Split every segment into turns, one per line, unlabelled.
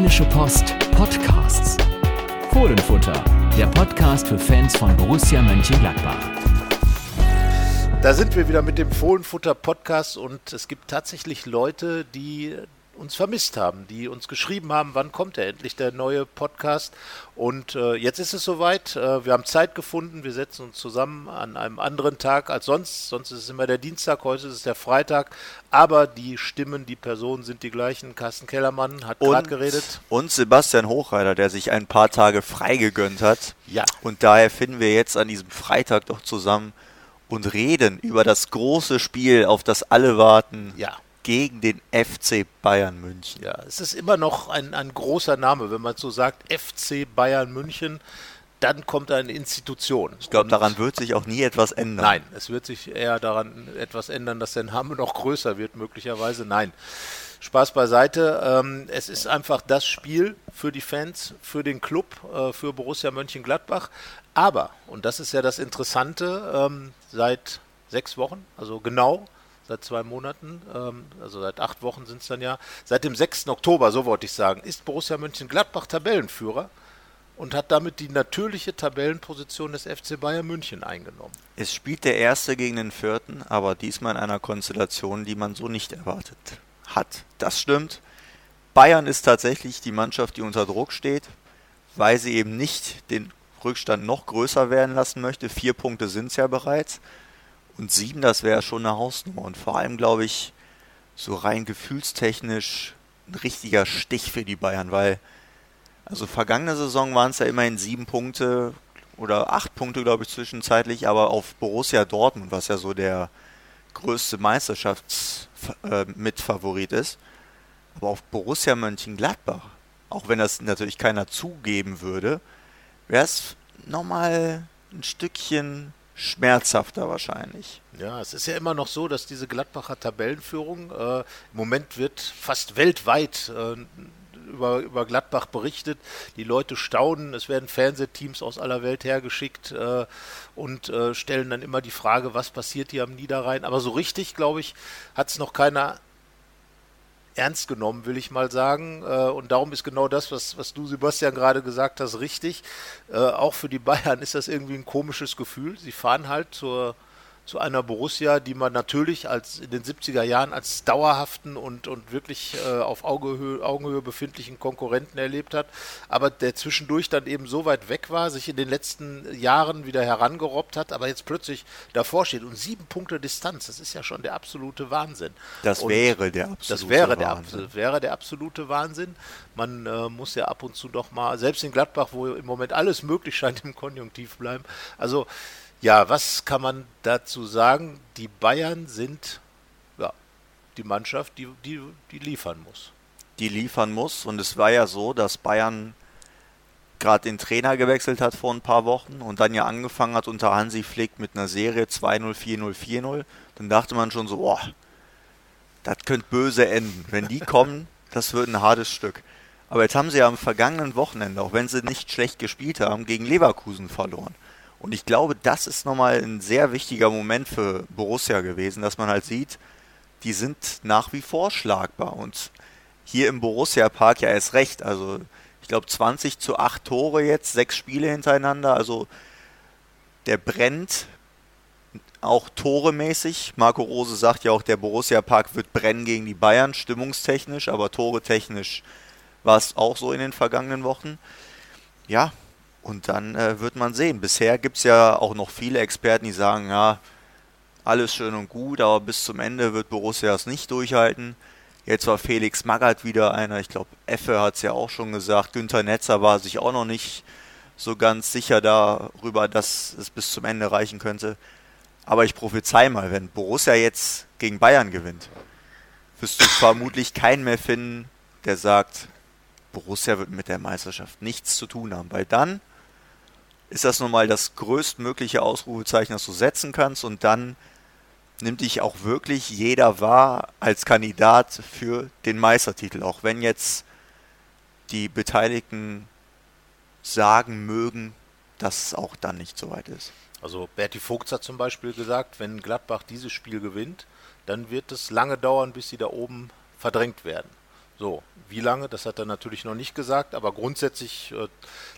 Rheinische Post Podcasts. Fohlenfutter, der Podcast für Fans von Borussia Mönchengladbach.
Da sind wir wieder mit dem Fohlenfutter Podcast und es gibt tatsächlich Leute, die uns vermisst haben, die uns geschrieben haben, wann kommt er endlich der neue Podcast. Und äh, jetzt ist es soweit. Äh, wir haben Zeit gefunden. Wir setzen uns zusammen an einem anderen Tag als sonst. Sonst ist es immer der Dienstag, heute ist es der Freitag. Aber die Stimmen, die Personen sind die gleichen. Carsten Kellermann hat gerade geredet.
Und Sebastian Hochreiter, der sich ein paar Tage frei gegönnt hat.
Ja.
Und daher finden wir jetzt an diesem Freitag doch zusammen und reden über das große Spiel, auf das alle warten.
Ja
gegen den FC Bayern München.
Ja, es ist immer noch ein, ein großer Name, wenn man so sagt, FC Bayern München, dann kommt eine Institution.
Ich glaube, daran wird sich auch nie etwas ändern.
Nein, es wird sich eher daran etwas ändern, dass der Name noch größer wird, möglicherweise. Nein. Spaß beiseite. Ähm, es ist einfach das Spiel für die Fans, für den Club, äh, für Borussia Mönchengladbach. Aber, und das ist ja das Interessante, ähm, seit sechs Wochen, also genau seit zwei Monaten, ähm, also seit acht Wochen sind es dann ja, seit dem 6. Oktober, so wollte ich sagen, ist Borussia Mönchengladbach Tabellenführer und hat damit die natürliche Tabellenposition des FC Bayern München eingenommen.
Es spielt der Erste gegen den Vierten, aber diesmal in einer Konstellation, die man so nicht erwartet hat. Das stimmt. Bayern ist tatsächlich die Mannschaft, die unter Druck steht, weil sie eben nicht den Rückstand noch größer werden lassen möchte. Vier Punkte sind es ja bereits. Und sieben, das wäre schon eine Hausnummer. Und vor allem, glaube ich, so rein gefühlstechnisch ein richtiger Stich für die Bayern, weil, also vergangene Saison waren es ja immerhin sieben Punkte oder acht Punkte, glaube ich, zwischenzeitlich, aber auf Borussia Dortmund, was ja so der größte Meisterschaftsmitfavorit äh, ist, aber auf Borussia Mönchengladbach, auch wenn das natürlich keiner zugeben würde, wäre es nochmal ein Stückchen schmerzhafter wahrscheinlich.
Ja, es ist ja immer noch so, dass diese Gladbacher Tabellenführung äh, im Moment wird fast weltweit äh, über, über Gladbach berichtet. Die Leute staunen, es werden Fernsehteams aus aller Welt hergeschickt äh, und äh, stellen dann immer die Frage, was passiert hier am Niederrhein. Aber so richtig, glaube ich, hat es noch keiner ernst genommen, will ich mal sagen. Äh, und darum ist genau das, was, was du, Sebastian, gerade gesagt hast, richtig. Äh, auch für die Bayern ist das irgendwie ein komisches Gefühl. Sie fahren halt zur zu einer Borussia, die man natürlich als in den 70er Jahren als dauerhaften und, und wirklich äh, auf Augenhöhe, Augenhöhe befindlichen Konkurrenten erlebt hat, aber der zwischendurch dann eben so weit weg war, sich in den letzten Jahren wieder herangerobbt hat, aber jetzt plötzlich davor steht und sieben Punkte Distanz, das ist ja schon der absolute Wahnsinn.
Das
und
wäre der absolute
das wäre Wahnsinn. Der, wäre der absolute Wahnsinn. Man äh, muss ja ab und zu doch mal, selbst in Gladbach, wo im Moment alles möglich scheint, im Konjunktiv bleiben. Also ja, was kann man dazu sagen? Die Bayern sind ja, die Mannschaft, die, die, die liefern muss.
Die liefern muss. Und es war ja so, dass Bayern gerade den Trainer gewechselt hat vor ein paar Wochen und dann ja angefangen hat unter Hansi Flick mit einer Serie 2-0, 4-0, 4-0. Dann dachte man schon so, boah, das könnte böse enden. Wenn die kommen, das wird ein hartes Stück. Aber jetzt haben sie ja am vergangenen Wochenende, auch wenn sie nicht schlecht gespielt haben, gegen Leverkusen verloren. Und ich glaube, das ist nochmal ein sehr wichtiger Moment für Borussia gewesen, dass man halt sieht, die sind nach wie vor schlagbar. Und hier im Borussia Park ja erst recht. Also ich glaube 20 zu 8 Tore jetzt, sechs Spiele hintereinander. Also der brennt auch toremäßig. Marco Rose sagt ja auch, der Borussia Park wird brennen gegen die Bayern, stimmungstechnisch, aber toretechnisch war es auch so in den vergangenen Wochen. Ja, und dann äh, wird man sehen. Bisher gibt es ja auch noch viele Experten, die sagen, ja, alles schön und gut, aber bis zum Ende wird Borussia es nicht durchhalten. Jetzt war Felix Magath wieder einer, ich glaube, Effe hat es ja auch schon gesagt, Günther Netzer war sich auch noch nicht so ganz sicher darüber, dass es bis zum Ende reichen könnte. Aber ich prophezei mal, wenn Borussia jetzt gegen Bayern gewinnt, wirst du vermutlich keinen mehr finden, der sagt, Borussia wird mit der Meisterschaft nichts zu tun haben, weil dann ist das nun mal das größtmögliche Ausrufezeichen, das du setzen kannst und dann nimmt dich auch wirklich jeder wahr als Kandidat für den Meistertitel, auch wenn jetzt die Beteiligten sagen mögen, dass es auch dann nicht so weit ist.
Also Berti Vogts hat zum Beispiel gesagt, wenn Gladbach dieses Spiel gewinnt, dann wird es lange dauern, bis sie da oben verdrängt werden. So, wie lange, das hat er natürlich noch nicht gesagt, aber grundsätzlich äh,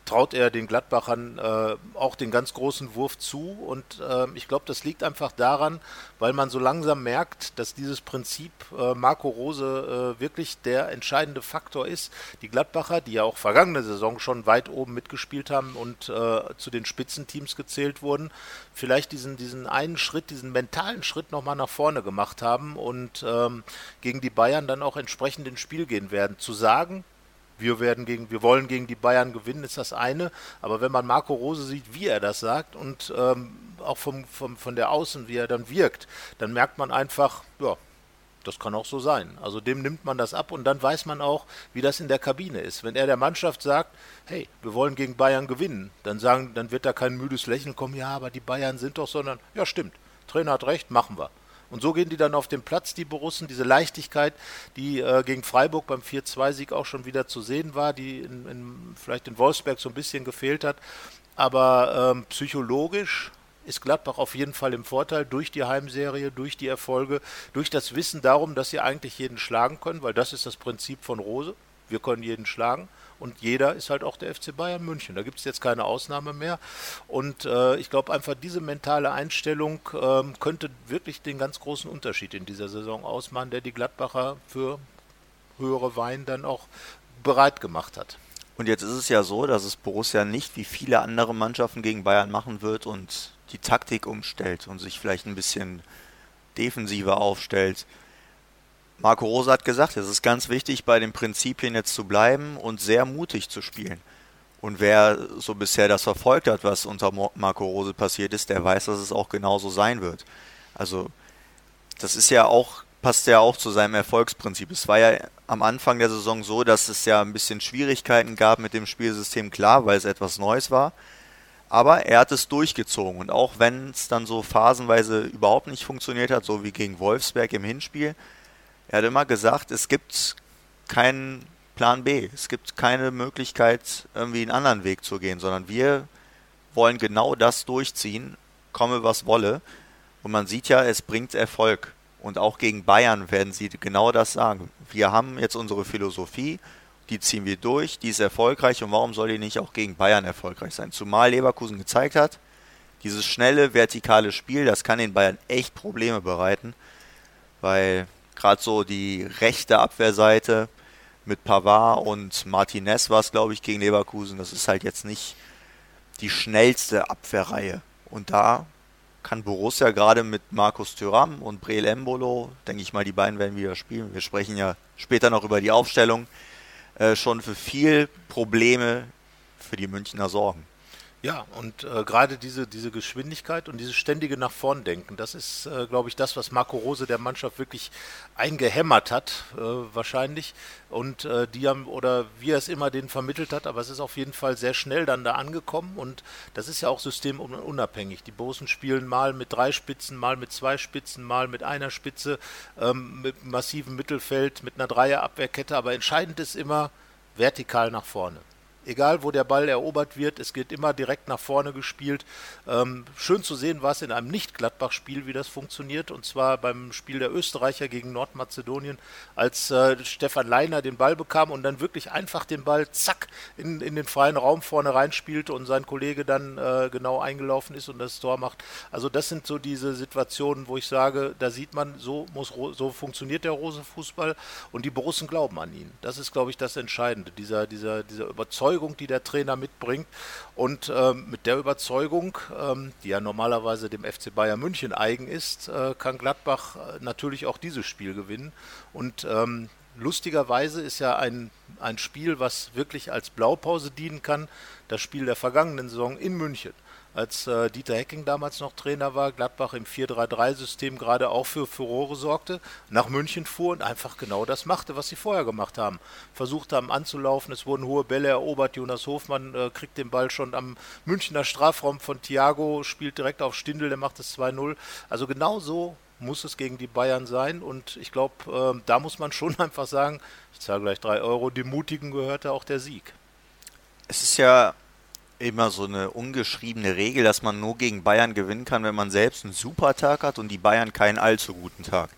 traut er den Gladbachern äh, auch den ganz großen Wurf zu. Und äh, ich glaube, das liegt einfach daran, weil man so langsam merkt, dass dieses Prinzip äh, Marco Rose äh, wirklich der entscheidende Faktor ist. Die Gladbacher, die ja auch vergangene Saison schon weit oben mitgespielt haben und äh, zu den Spitzenteams gezählt wurden, vielleicht diesen, diesen einen Schritt, diesen mentalen Schritt nochmal nach vorne gemacht haben und ähm, gegen die Bayern dann auch entsprechend ins Spiel gehen werden. Zu sagen, wir werden gegen, wir wollen gegen die Bayern gewinnen, ist das eine. Aber wenn man Marco Rose sieht, wie er das sagt und ähm, auch vom, vom, von der Außen, wie er dann wirkt, dann merkt man einfach, ja, das kann auch so sein. Also dem nimmt man das ab und dann weiß man auch, wie das in der Kabine ist. Wenn er der Mannschaft sagt, hey, wir wollen gegen Bayern gewinnen, dann sagen, dann wird da kein müdes Lächeln kommen, ja, aber die Bayern sind doch, sondern ja, stimmt. Trainer hat recht, machen wir. Und so gehen die dann auf den Platz, die Borussen, diese Leichtigkeit, die äh, gegen Freiburg beim 4-2-Sieg auch schon wieder zu sehen war, die in, in, vielleicht in Wolfsberg so ein bisschen gefehlt hat. Aber ähm, psychologisch ist Gladbach auf jeden Fall im Vorteil durch die Heimserie, durch die Erfolge, durch das Wissen darum, dass sie eigentlich jeden schlagen können, weil das ist das Prinzip von Rose. Wir können jeden schlagen und jeder ist halt auch der FC Bayern München. Da gibt es jetzt keine Ausnahme mehr. Und äh, ich glaube einfach, diese mentale Einstellung ähm, könnte wirklich den ganz großen Unterschied in dieser Saison ausmachen, der die Gladbacher für höhere Wein dann auch bereit gemacht hat.
Und jetzt ist es ja so, dass es Borussia nicht wie viele andere Mannschaften gegen Bayern machen wird und die Taktik umstellt und sich vielleicht ein bisschen defensiver aufstellt. Marco Rose hat gesagt, es ist ganz wichtig, bei den Prinzipien jetzt zu bleiben und sehr mutig zu spielen. Und wer so bisher das verfolgt hat, was unter Marco Rose passiert ist, der weiß, dass es auch genauso sein wird. Also, das ist ja auch, passt ja auch zu seinem Erfolgsprinzip. Es war ja am Anfang der Saison so, dass es ja ein bisschen Schwierigkeiten gab mit dem Spielsystem, klar, weil es etwas Neues war. Aber er hat es durchgezogen. Und auch wenn es dann so phasenweise überhaupt nicht funktioniert hat, so wie gegen Wolfsberg im Hinspiel, er hat immer gesagt, es gibt keinen Plan B. Es gibt keine Möglichkeit, irgendwie einen anderen Weg zu gehen, sondern wir wollen genau das durchziehen, komme was wolle. Und man sieht ja, es bringt Erfolg. Und auch gegen Bayern werden sie genau das sagen. Wir haben jetzt unsere Philosophie, die ziehen wir durch, die ist erfolgreich und warum soll die nicht auch gegen Bayern erfolgreich sein? Zumal Leverkusen gezeigt hat, dieses schnelle, vertikale Spiel, das kann den Bayern echt Probleme bereiten, weil Gerade so die rechte Abwehrseite mit Pavard und Martinez war es, glaube ich, gegen Leverkusen. Das ist halt jetzt nicht die schnellste Abwehrreihe. Und da kann Borussia gerade mit Markus Thuram und Breel Embolo, denke ich mal, die beiden werden wieder spielen. Wir sprechen ja später noch über die Aufstellung, äh, schon für viel Probleme für die Münchner sorgen.
Ja, und äh, gerade diese, diese Geschwindigkeit und dieses ständige nach vorn denken, das ist, äh, glaube ich, das, was Marco Rose der Mannschaft wirklich eingehämmert hat, äh, wahrscheinlich. Und äh, die haben, oder wie er es immer denen vermittelt hat, aber es ist auf jeden Fall sehr schnell dann da angekommen und das ist ja auch systemunabhängig. Die Bosen spielen mal mit drei Spitzen, mal mit zwei Spitzen, mal mit einer Spitze, ähm, mit massivem Mittelfeld, mit einer Dreierabwehrkette, aber entscheidend ist immer vertikal nach vorne egal wo der Ball erobert wird, es geht immer direkt nach vorne gespielt. Ähm, schön zu sehen war es in einem Nicht-Gladbach-Spiel, wie das funktioniert, und zwar beim Spiel der Österreicher gegen Nordmazedonien, als äh, Stefan Leiner den Ball bekam und dann wirklich einfach den Ball zack in, in den freien Raum vorne reinspielte und sein Kollege dann äh, genau eingelaufen ist und das Tor macht. Also das sind so diese Situationen, wo ich sage, da sieht man, so muss so funktioniert der Rose Fußball und die Borussen glauben an ihn. Das ist, glaube ich, das Entscheidende, dieser, dieser, dieser Überzeugung Überzeugung, die der Trainer mitbringt. Und ähm, mit der Überzeugung, ähm, die ja normalerweise dem FC Bayern München eigen ist, äh, kann Gladbach äh, natürlich auch dieses Spiel gewinnen. Und ähm, lustigerweise ist ja ein, ein Spiel, was wirklich als Blaupause dienen kann, das Spiel der vergangenen Saison in München als äh, Dieter Hecking damals noch Trainer war, Gladbach im 4-3-3-System gerade auch für Furore sorgte, nach München fuhr und einfach genau das machte, was sie vorher gemacht haben. Versucht haben anzulaufen, es wurden hohe Bälle erobert, Jonas Hofmann äh, kriegt den Ball schon am Münchner Strafraum von Thiago, spielt direkt auf Stindel, der macht es 2-0. Also genau so muss es gegen die Bayern sein und ich glaube, äh, da muss man schon einfach sagen, ich zahle gleich 3 Euro, dem Mutigen gehörte auch der Sieg.
Es ist ja immer so eine ungeschriebene Regel, dass man nur gegen Bayern gewinnen kann, wenn man selbst einen super Tag hat und die Bayern keinen allzu guten Tag.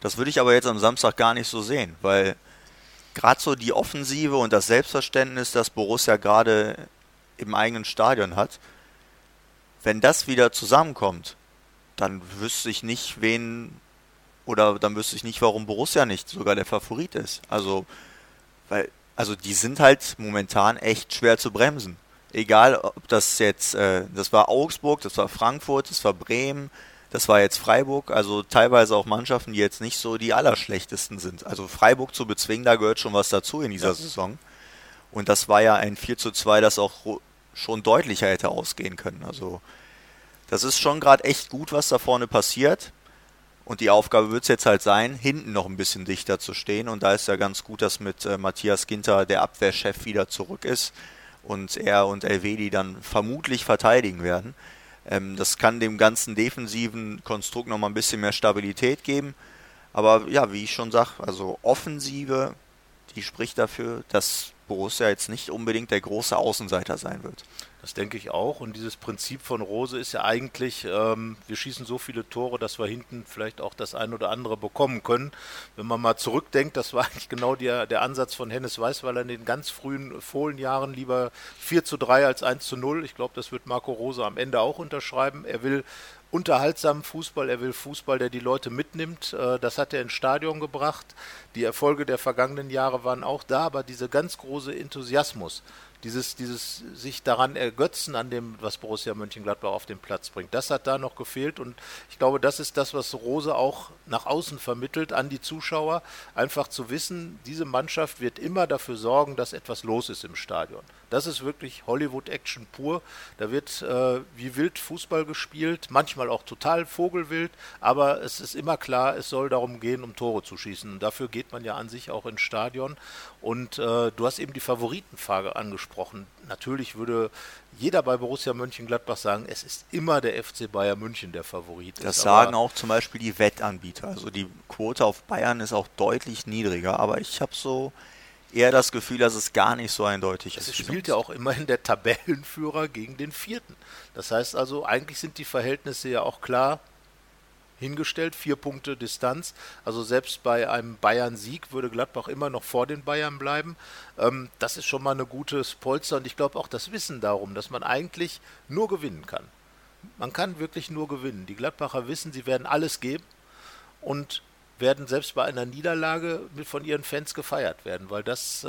Das würde ich aber jetzt am Samstag gar nicht so sehen, weil gerade so die Offensive und das Selbstverständnis, das Borussia gerade im eigenen Stadion hat, wenn das wieder zusammenkommt, dann wüsste ich nicht, wen oder dann wüsste ich nicht, warum Borussia nicht sogar der Favorit ist. Also, weil, also die sind halt momentan echt schwer zu bremsen. Egal, ob das jetzt, äh, das war Augsburg, das war Frankfurt, das war Bremen, das war jetzt Freiburg, also teilweise auch Mannschaften, die jetzt nicht so die allerschlechtesten sind. Also Freiburg zu bezwingen, da gehört schon was dazu in dieser ja. Saison. Und das war ja ein 4 zu 2, das auch schon deutlicher hätte ausgehen können. Also das ist schon gerade echt gut, was da vorne passiert. Und die Aufgabe wird es jetzt halt sein, hinten noch ein bisschen dichter zu stehen. Und da ist ja ganz gut, dass mit äh, Matthias Ginter der Abwehrchef wieder zurück ist und er und Elvedi dann vermutlich verteidigen werden. Ähm, das kann dem ganzen defensiven Konstrukt nochmal ein bisschen mehr Stabilität geben. Aber ja, wie ich schon sage, also Offensive, die spricht dafür, dass Borussia jetzt nicht unbedingt der große Außenseiter sein wird.
Das denke ich auch. Und dieses Prinzip von Rose ist ja eigentlich, ähm, wir schießen so viele Tore, dass wir hinten vielleicht auch das ein oder andere bekommen können. Wenn man mal zurückdenkt, das war eigentlich genau der, der Ansatz von Hennes Weißweiler in den ganz frühen Fohlenjahren. Lieber 4 zu 3 als 1 zu 0. Ich glaube, das wird Marco Rose am Ende auch unterschreiben. Er will unterhaltsamen Fußball, er will Fußball, der die Leute mitnimmt. Äh, das hat er ins Stadion gebracht. Die Erfolge der vergangenen Jahre waren auch da, aber dieser ganz große Enthusiasmus, dieses, dieses sich daran ergötzen an dem, was Borussia Mönchengladbach auf den Platz bringt. Das hat da noch gefehlt und ich glaube, das ist das, was Rose auch nach außen vermittelt an die Zuschauer. Einfach zu wissen, diese Mannschaft wird immer dafür sorgen, dass etwas los ist im Stadion. Das ist wirklich Hollywood-Action pur. Da wird äh, wie wild Fußball gespielt, manchmal auch total vogelwild, aber es ist immer klar, es soll darum gehen, um Tore zu schießen. Und dafür geht man ja an sich auch ins Stadion. Und äh, du hast eben die Favoritenfrage angesprochen. Natürlich würde jeder bei Borussia Mönchengladbach sagen, es ist immer der FC Bayern München der Favorit.
Das ist, sagen auch zum Beispiel die Wettanbieter. Also die Quote auf Bayern ist auch deutlich niedriger, aber ich habe so eher das Gefühl, dass es gar nicht so eindeutig
ist.
Es
spielt ja auch immerhin der Tabellenführer gegen den vierten. Das heißt also, eigentlich sind die Verhältnisse ja auch klar hingestellt, vier Punkte Distanz. Also selbst bei einem Bayern-Sieg würde Gladbach immer noch vor den Bayern bleiben. Ähm, das ist schon mal eine gute Polster und ich glaube auch das Wissen darum, dass man eigentlich nur gewinnen kann. Man kann wirklich nur gewinnen. Die Gladbacher wissen, sie werden alles geben und werden selbst bei einer Niederlage von ihren Fans gefeiert werden, weil das äh,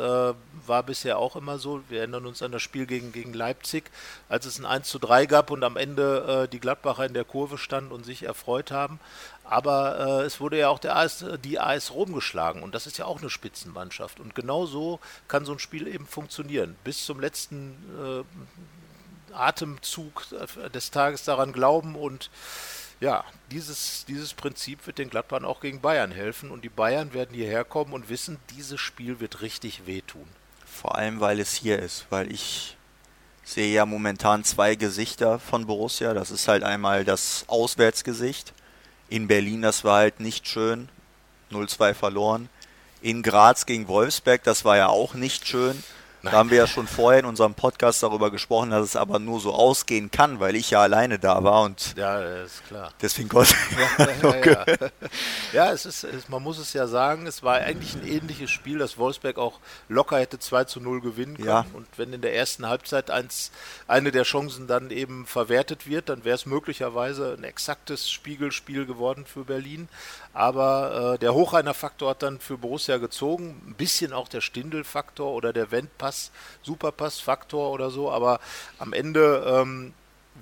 war bisher auch immer so. Wir erinnern uns an das Spiel gegen, gegen Leipzig, als es ein 1 zu 3 gab und am Ende äh, die Gladbacher in der Kurve standen und sich erfreut haben. Aber äh, es wurde ja auch der AS, die AS Rom geschlagen und das ist ja auch eine Spitzenmannschaft. Und genau so kann so ein Spiel eben funktionieren. Bis zum letzten äh, Atemzug des Tages daran glauben und ja, dieses, dieses Prinzip wird den Gladbachern auch gegen Bayern helfen und die Bayern werden hierher kommen und wissen, dieses Spiel wird richtig wehtun.
Vor allem, weil es hier ist, weil ich sehe ja momentan zwei Gesichter von Borussia. Das ist halt einmal das Auswärtsgesicht. In Berlin, das war halt nicht schön. 0-2 verloren. In Graz gegen Wolfsberg, das war ja auch nicht schön. Da haben wir ja schon vorher in unserem Podcast darüber gesprochen, dass es aber nur so ausgehen kann, weil ich ja alleine da war und
ja, ist klar.
Deswegen konnte
ja, ja, ja, ja, es ist, es, man muss es ja sagen, es war eigentlich ein ähnliches Spiel, das Wolfsberg auch locker hätte 2 zu 0 gewinnen können. Ja. Und wenn in der ersten Halbzeit eins, eine der Chancen dann eben verwertet wird, dann wäre es möglicherweise ein exaktes Spiegelspiel geworden für Berlin. Aber äh, der Hochreiner-Faktor hat dann für Borussia gezogen, ein bisschen auch der Stindel-Faktor oder der Wendpass, Superpass-Faktor oder so, aber am Ende ähm,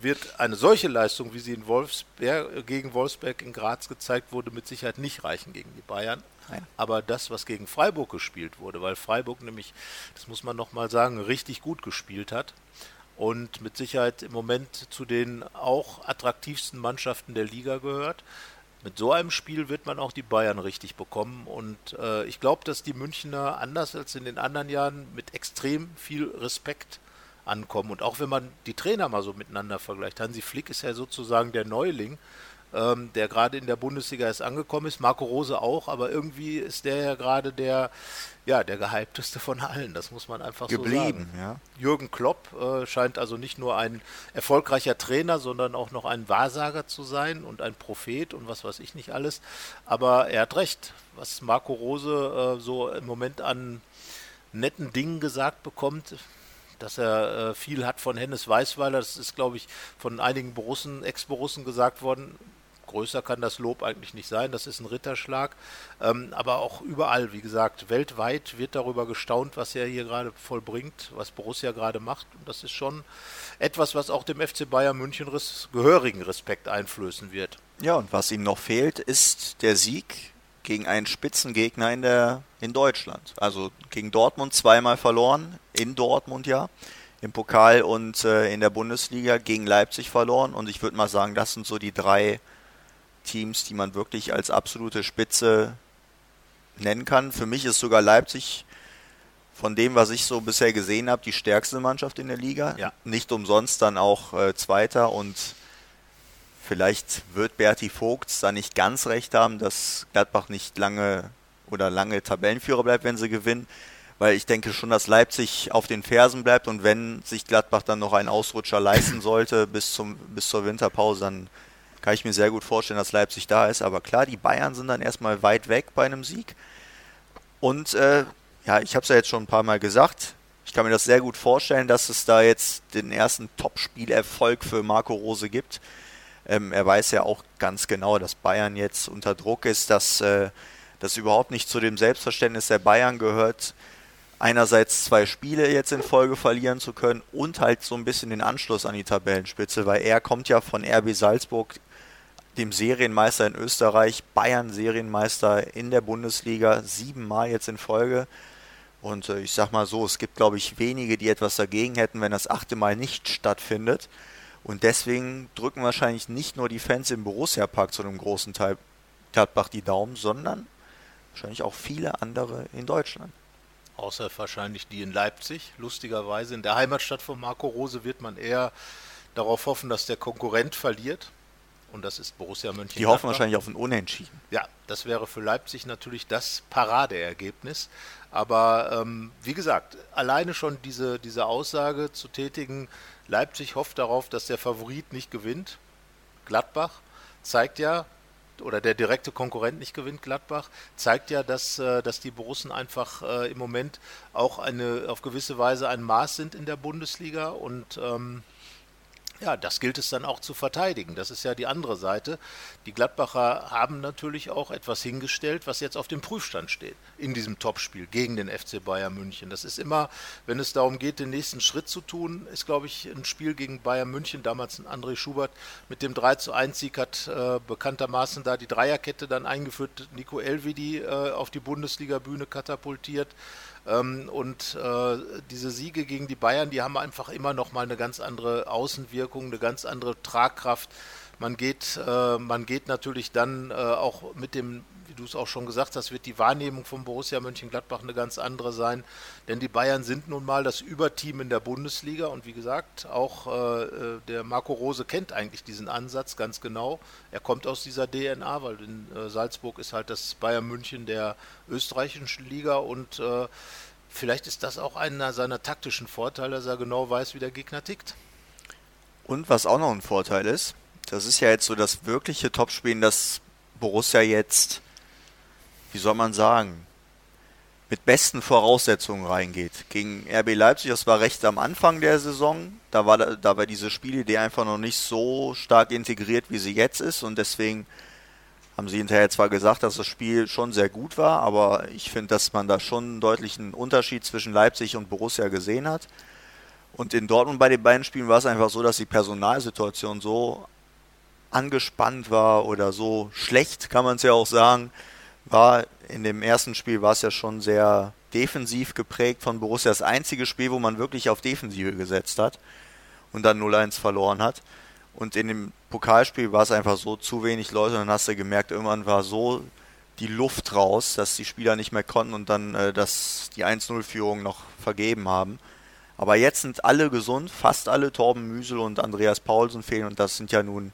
wird eine solche Leistung, wie sie in Wolfsberg, gegen Wolfsberg in Graz gezeigt wurde, mit Sicherheit nicht reichen gegen die Bayern. Nein. Aber das, was gegen Freiburg gespielt wurde, weil Freiburg nämlich, das muss man nochmal sagen, richtig gut gespielt hat und mit Sicherheit im Moment zu den auch attraktivsten Mannschaften der Liga gehört, mit so einem Spiel wird man auch die Bayern richtig bekommen. Und äh, ich glaube, dass die Münchner anders als in den anderen Jahren mit extrem viel Respekt ankommen. Und auch wenn man die Trainer mal so miteinander vergleicht, Hansi Flick ist ja sozusagen der Neuling ähm, der gerade in der Bundesliga erst angekommen ist. Marco Rose auch, aber irgendwie ist der ja gerade der, ja, der gehypteste von allen. Das muss man einfach
Geblieben,
so
sagen. Ja.
Jürgen Klopp äh, scheint also nicht nur ein erfolgreicher Trainer, sondern auch noch ein Wahrsager zu sein und ein Prophet und was weiß ich nicht alles. Aber er hat recht, was Marco Rose äh, so im Moment an netten Dingen gesagt bekommt, dass er äh, viel hat von Hennes Weißweiler. Das ist, glaube ich, von einigen Borussen, Ex-Borussen gesagt worden. Größer kann das Lob eigentlich nicht sein. Das ist ein Ritterschlag. Ähm, aber auch überall, wie gesagt, weltweit wird darüber gestaunt, was er hier gerade vollbringt, was Borussia gerade macht. Und das ist schon etwas, was auch dem FC Bayern München res gehörigen Respekt einflößen wird.
Ja, und was ihm noch fehlt, ist der Sieg gegen einen Spitzengegner in, der, in Deutschland. Also gegen Dortmund zweimal verloren, in Dortmund ja, im Pokal und äh, in der Bundesliga gegen Leipzig verloren. Und ich würde mal sagen, das sind so die drei Teams, die man wirklich als absolute Spitze nennen kann. Für mich ist sogar Leipzig von dem, was ich so bisher gesehen habe, die stärkste Mannschaft in der Liga. Ja. Nicht umsonst dann auch äh, Zweiter und Vielleicht wird Berti Vogts da nicht ganz recht haben, dass Gladbach nicht lange oder lange Tabellenführer bleibt, wenn sie gewinnen. Weil ich denke schon, dass Leipzig auf den Fersen bleibt und wenn sich Gladbach dann noch einen Ausrutscher leisten sollte bis, zum, bis zur Winterpause, dann kann ich mir sehr gut vorstellen, dass Leipzig da ist. Aber klar, die Bayern sind dann erstmal weit weg bei einem Sieg. Und äh, ja, ich habe es ja jetzt schon ein paar Mal gesagt. Ich kann mir das sehr gut vorstellen, dass es da jetzt den ersten Topspielerfolg für Marco Rose gibt. Ähm, er weiß ja auch ganz genau, dass Bayern jetzt unter Druck ist, dass äh, das überhaupt nicht zu dem Selbstverständnis der Bayern gehört, einerseits zwei Spiele jetzt in Folge verlieren zu können und halt so ein bisschen den Anschluss an die Tabellenspitze, weil er kommt ja von RB Salzburg, dem Serienmeister in Österreich, Bayern Serienmeister in der Bundesliga, siebenmal jetzt in Folge. Und äh, ich sag mal so, es gibt glaube ich wenige, die etwas dagegen hätten, wenn das achte Mal nicht stattfindet. Und deswegen drücken wahrscheinlich nicht nur die Fans im Borussia-Park zu einem großen Teil Gladbach die Daumen, sondern wahrscheinlich auch viele andere in Deutschland.
Außer wahrscheinlich die in Leipzig. Lustigerweise in der Heimatstadt von Marco Rose wird man eher darauf hoffen, dass der Konkurrent verliert. Und das ist Borussia Mönchengladbach.
Die hoffen wahrscheinlich auf ein Unentschieden.
Ja, das wäre für Leipzig natürlich das Paradeergebnis. Aber ähm, wie gesagt, alleine schon diese, diese Aussage zu tätigen, Leipzig hofft darauf, dass der Favorit nicht gewinnt. Gladbach zeigt ja, oder der direkte Konkurrent nicht gewinnt, Gladbach, zeigt ja, dass, äh, dass die Borussen einfach äh, im Moment auch eine auf gewisse Weise ein Maß sind in der Bundesliga und ähm, ja, das gilt es dann auch zu verteidigen. Das ist ja die andere Seite. Die Gladbacher haben natürlich auch etwas hingestellt, was jetzt auf dem Prüfstand steht in diesem Topspiel gegen den FC Bayern München. Das ist immer, wenn es darum geht, den nächsten Schritt zu tun, ist, glaube ich, ein Spiel gegen Bayern München, damals ein André Schubert mit dem 3 zu 1 Sieg hat äh, bekanntermaßen da die Dreierkette dann eingeführt, Nico Elvedi äh, auf die Bundesliga-Bühne katapultiert. Ähm, und äh, diese Siege gegen die Bayern, die haben einfach immer noch mal eine ganz andere Außenwirkung, eine ganz andere Tragkraft. Man geht, äh, man geht natürlich dann äh, auch mit dem wie du es auch schon gesagt hast, wird die Wahrnehmung von Borussia Mönchengladbach eine ganz andere sein. Denn die Bayern sind nun mal das Überteam in der Bundesliga und wie gesagt, auch äh, äh der Marco Rose kennt eigentlich diesen Ansatz ganz genau. Er kommt aus dieser DNA, weil in äh, Salzburg ist halt das Bayern München der österreichischen Liga und äh, vielleicht ist das auch einer seiner taktischen Vorteile, dass er genau weiß, wie der Gegner tickt.
Und was auch noch ein Vorteil ist, das ist ja jetzt so das wirkliche Topspiel, das Borussia jetzt wie soll man sagen, mit besten Voraussetzungen reingeht. Gegen RB Leipzig, das war recht am Anfang der Saison. Da war, da war diese Spielidee einfach noch nicht so stark integriert, wie sie jetzt ist. Und deswegen haben sie hinterher zwar gesagt, dass das Spiel schon sehr gut war, aber ich finde, dass man da schon einen deutlichen Unterschied zwischen Leipzig und Borussia gesehen hat. Und in Dortmund bei den beiden Spielen war es einfach so, dass die Personalsituation so angespannt war oder so schlecht, kann man es ja auch sagen, war in dem ersten Spiel war es ja schon sehr defensiv geprägt von Borussia. Das einzige Spiel, wo man wirklich auf Defensive gesetzt hat und dann 0-1 verloren hat. Und in dem Pokalspiel war es einfach so zu wenig Leute und dann hast du gemerkt, irgendwann war so die Luft raus, dass die Spieler nicht mehr konnten und dann äh, das, die 1-0-Führung noch vergeben haben. Aber jetzt sind alle gesund, fast alle, Torben Müsel und Andreas Paulsen fehlen und das sind ja nun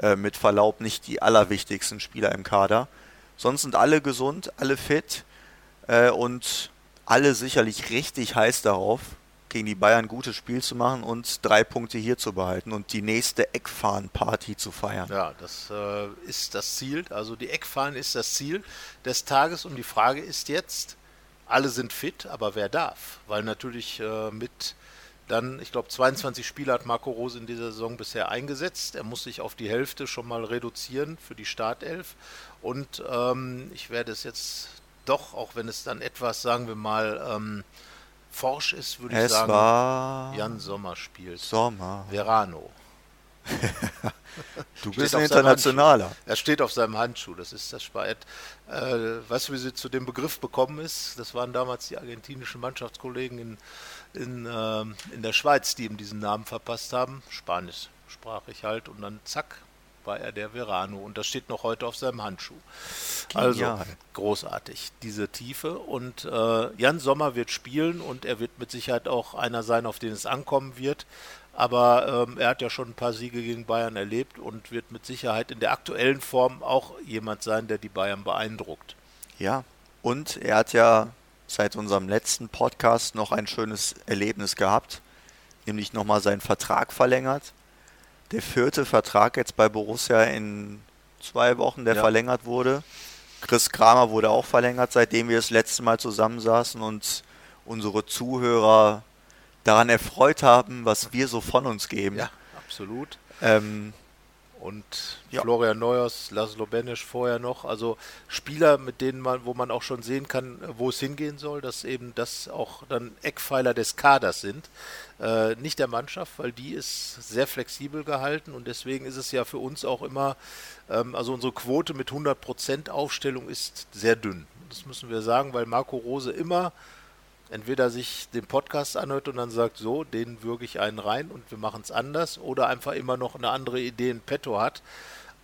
äh, mit Verlaub nicht die allerwichtigsten Spieler im Kader. Sonst sind alle gesund, alle fit äh, und alle sicherlich richtig heiß darauf, gegen die Bayern ein gutes Spiel zu machen und drei Punkte hier zu behalten und die nächste Eckfahren-Party zu feiern.
Ja, das äh, ist das Ziel. Also die Eckfahren ist das Ziel des Tages und die Frage ist jetzt, alle sind fit, aber wer darf? Weil natürlich äh, mit dann, ich glaube, 22 Spiele hat Marco Rose in dieser Saison bisher eingesetzt. Er muss sich auf die Hälfte schon mal reduzieren für die Startelf. Und ähm, ich werde es jetzt doch, auch wenn es dann etwas, sagen wir mal, ähm, forsch ist, würde ich
Es
sagen,
war
Jan Sommer spielt.
Sommer.
Verano.
Du bist ein Internationaler.
Er steht auf seinem Handschuh, das ist das Spart. Äh, weißt du, wie sie zu dem Begriff bekommen ist? Das waren damals die argentinischen Mannschaftskollegen in, in, ähm, in der Schweiz, die ihm diesen Namen verpasst haben. Spanisch sprach ich halt und dann zack, war er der Verano und das steht noch heute auf seinem Handschuh. Also
Genial.
großartig, diese Tiefe. Und äh, Jan Sommer wird spielen und er wird mit Sicherheit auch einer sein, auf den es ankommen wird. Aber ähm, er hat ja schon ein paar Siege gegen Bayern erlebt und wird mit Sicherheit in der aktuellen Form auch jemand sein, der die Bayern beeindruckt.
Ja, und er hat ja seit unserem letzten Podcast noch ein schönes Erlebnis gehabt, nämlich nochmal seinen Vertrag verlängert. Der vierte Vertrag jetzt bei Borussia in zwei Wochen, der
Ja.
verlängert wurde. Chris Kramer wurde auch verlängert, seitdem wir das letzte Mal zusammensaßen und unsere Zuhörer daran erfreut haben, was wir so von uns geben.
Ja, absolut.
Ähm,
Und
Ja.
Florian Neuers, Laszlo Benesch vorher noch. Also Spieler, mit denen man, wo man auch schon sehen kann, wo es hingehen soll, dass eben das auch dann Eckpfeiler des Kaders sind. Äh, nicht der Mannschaft, weil die ist sehr flexibel gehalten und deswegen ist es ja für uns auch immer, ähm, also unsere Quote mit 100% Aufstellung ist sehr dünn. Das müssen wir sagen, weil Marco Rose immer entweder sich den Podcast anhört und dann sagt, so, den würge ich einen rein und wir machen es anders, oder einfach immer noch eine andere Idee in petto hat.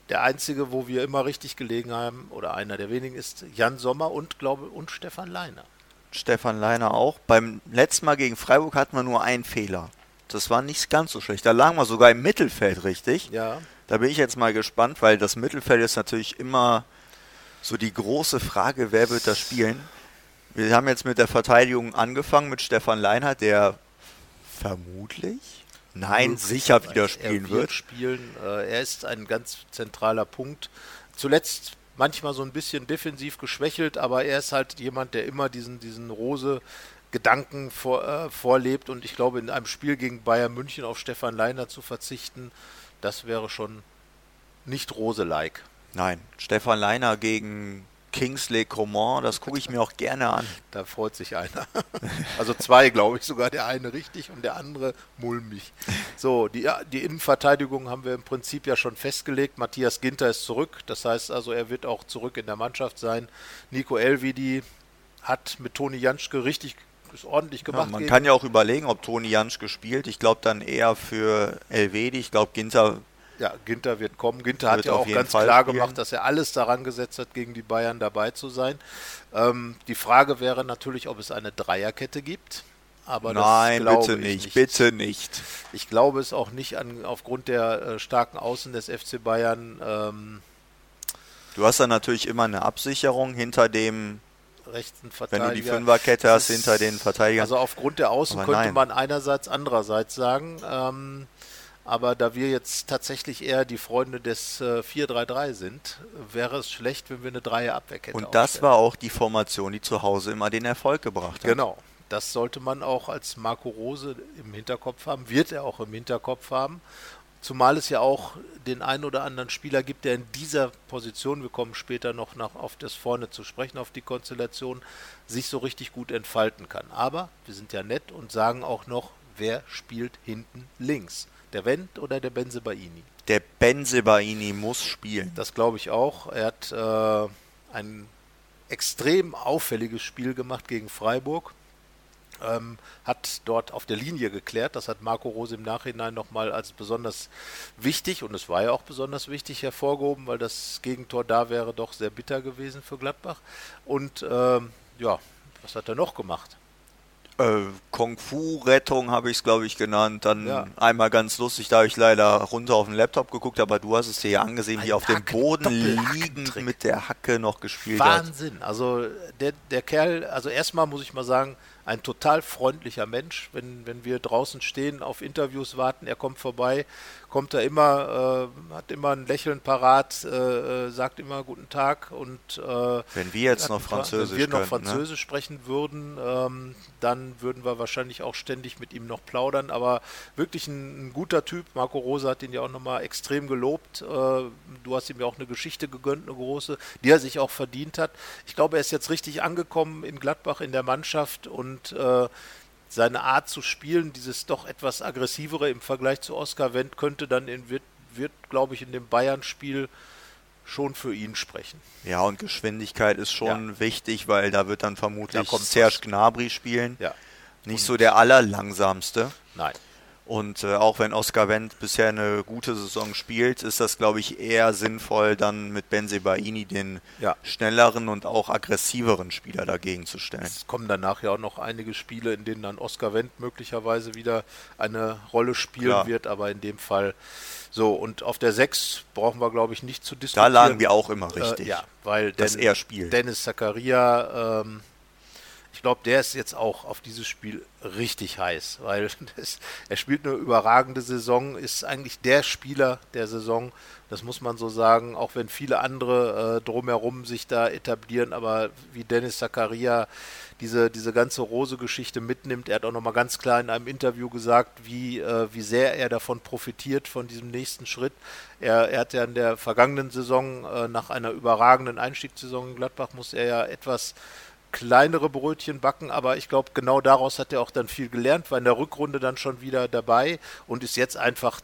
Der einzige, wo wir immer richtig gelegen haben, oder einer der wenigen, ist Jan Sommer und glaube und Stefan Leiner.
Stefan Leiner auch. Beim letzten Mal gegen Freiburg hatten wir nur einen Fehler. Das war nicht ganz so schlecht. Da lagen wir sogar im Mittelfeld richtig.
Ja,
Da bin ich jetzt mal gespannt, weil das Mittelfeld ist natürlich immer so die große Frage, wer wird das spielen. Wir haben jetzt mit der Verteidigung angefangen mit Stefan Leinhardt, der vermutlich, nein,
möglich,
sicher wieder
er
spielen
wird
wird.
spielen. Äh, er ist ein ganz zentraler Punkt. Zuletzt manchmal so ein bisschen defensiv geschwächelt, aber er ist halt jemand, der immer diesen, diesen Rose Gedanken vor, äh, vorlebt und ich glaube, in einem Spiel gegen Bayern München auf Stefan Leiner zu verzichten, das wäre schon nicht Rose-like.
Nein, Stefan Leiner gegen Kingsley Coman, das gucke ich mir auch gerne an.
Da freut sich einer. Also zwei, glaube ich, sogar der eine richtig und der andere mulmig. So, die, ja, die Innenverteidigung haben wir im Prinzip ja schon festgelegt. Matthias Ginter ist zurück. Das heißt also, er wird auch zurück in der Mannschaft sein. Nico Elvidi hat mit Toni Janschke richtig ist ordentlich
Ja,
gemacht.
man
gegen-
kann ja auch überlegen, ob Toni Jansch gespielt. Ich glaube dann eher für Elvedi. Ich glaube, Ginter
Ja, Ginter wird kommen. Ginter hat
Wird
ja
auf
auch ganz
Fall
klar
spielen.
gemacht, dass er alles daran gesetzt hat, gegen die Bayern dabei zu sein. Ähm, die Frage wäre natürlich, ob es eine Dreierkette gibt. Aber
Nein, bitte
ich
nicht, bitte nicht.
Ich glaube es auch nicht an, aufgrund der äh, starken Außen des FC Bayern. Ähm,
Du hast dann natürlich immer eine Absicherung hinter dem,
rechten
wenn
Verteidiger.
du die Fünferkette hast, hinter den Verteidigern.
Also aufgrund der Außen
Aber
könnte
nein.
man einerseits, andererseits sagen. Ähm, aber da wir jetzt tatsächlich eher die Freunde des äh, 4-3-3 sind, wäre es schlecht, wenn wir eine Dreier-Abwehrkette
Und das
aufstellen.
war auch die Formation, die zu Hause immer den Erfolg gebracht hat.
Genau. Das sollte man auch als Marco Rose im Hinterkopf haben, wird er auch im Hinterkopf haben. Zumal es ja auch den einen oder anderen Spieler gibt, der in dieser Position, wir kommen später noch nach, auf das Vorne zu sprechen, auf die Konstellation, sich so richtig gut entfalten kann. Aber wir sind ja nett und sagen auch noch, wer spielt hinten links? Der Wendt oder der Benzebaini?
Der Benzebaini muss spielen.
Das glaube ich auch. Er hat äh, ein extrem auffälliges Spiel gemacht gegen Freiburg. Ähm, hat dort auf der Linie geklärt. Das hat Marco Rose im Nachhinein nochmal als besonders wichtig, und es war ja auch besonders wichtig, hervorgehoben, weil das Gegentor da wäre doch sehr bitter gewesen für Gladbach. Und ähm, ja, was hat er noch gemacht?
Äh, Kung-Fu-Rettung habe ich es, glaube ich, genannt. Dann
Ja.
einmal ganz lustig, da habe ich leider runter auf den Laptop geguckt, aber du hast es dir ja angesehen, wie
Ein
auf dem Boden liegend mit der Hacke noch gespielt hat.
Wahnsinn. Also der, der Kerl, also erstmal muss ich mal sagen, ein total freundlicher Mensch. Wenn, wenn wir draußen stehen, auf Interviews warten, er kommt vorbei, kommt er immer, äh, hat immer ein Lächeln parat, äh, äh sagt immer guten Tag und
äh, wenn wir jetzt noch Französisch,
wenn wir noch könnten, ne? Französisch ne? sprechen würden, ähm, dann würden wir wahrscheinlich auch ständig mit ihm noch plaudern. Aber wirklich ein, ein guter Typ. Marco Rosa hat ihn ja auch nochmal extrem gelobt. Äh, du hast ihm ja auch eine Geschichte gegönnt, eine große, die er sich auch verdient hat. Ich glaube, er ist jetzt richtig angekommen in Gladbach in der Mannschaft und seine Art zu spielen, dieses doch etwas aggressivere im Vergleich zu Oscar Wendt, könnte dann in, wird, wird glaube ich, in dem Bayern-Spiel schon für ihn sprechen.
Ja, und Geschwindigkeit ist schon ja. wichtig, weil da wird dann vermutlich da Serge Gnabry spielen. Ja. Nicht und so der allerlangsamste.
Nein.
Und äh, auch wenn Oscar Wendt bisher eine gute Saison spielt, ist das, glaube ich, eher sinnvoll, dann mit Benzebaini den ja. schnelleren und auch aggressiveren Spieler dagegen zu stellen. Es
kommen danach ja auch noch einige Spiele, in denen dann Oscar Wendt möglicherweise wieder eine Rolle spielen ja. wird, aber in dem Fall so. Und auf der 6 brauchen wir, glaube ich, nicht zu diskutieren.
Da lagen wir auch immer richtig.
Äh, ja, weil
dass Den, er spielt.
Dennis Zakaria ähm, ich glaube, der ist jetzt auch auf dieses Spiel richtig heiß, weil das, er spielt eine überragende Saison, ist eigentlich der Spieler der Saison, das muss man so sagen, auch wenn viele andere äh, drumherum sich da etablieren, aber wie Dennis Zakaria diese, diese ganze Rose-Geschichte mitnimmt. Er hat auch nochmal ganz klar in einem Interview gesagt, wie, äh, wie sehr er davon profitiert, von diesem nächsten Schritt. Er, er hat ja in der vergangenen Saison, äh, nach einer überragenden Einstiegssaison in Gladbach, muss er ja etwas kleinere Brötchen backen, aber ich glaube, genau daraus hat er auch dann viel gelernt, war in der Rückrunde dann schon wieder dabei und ist jetzt einfach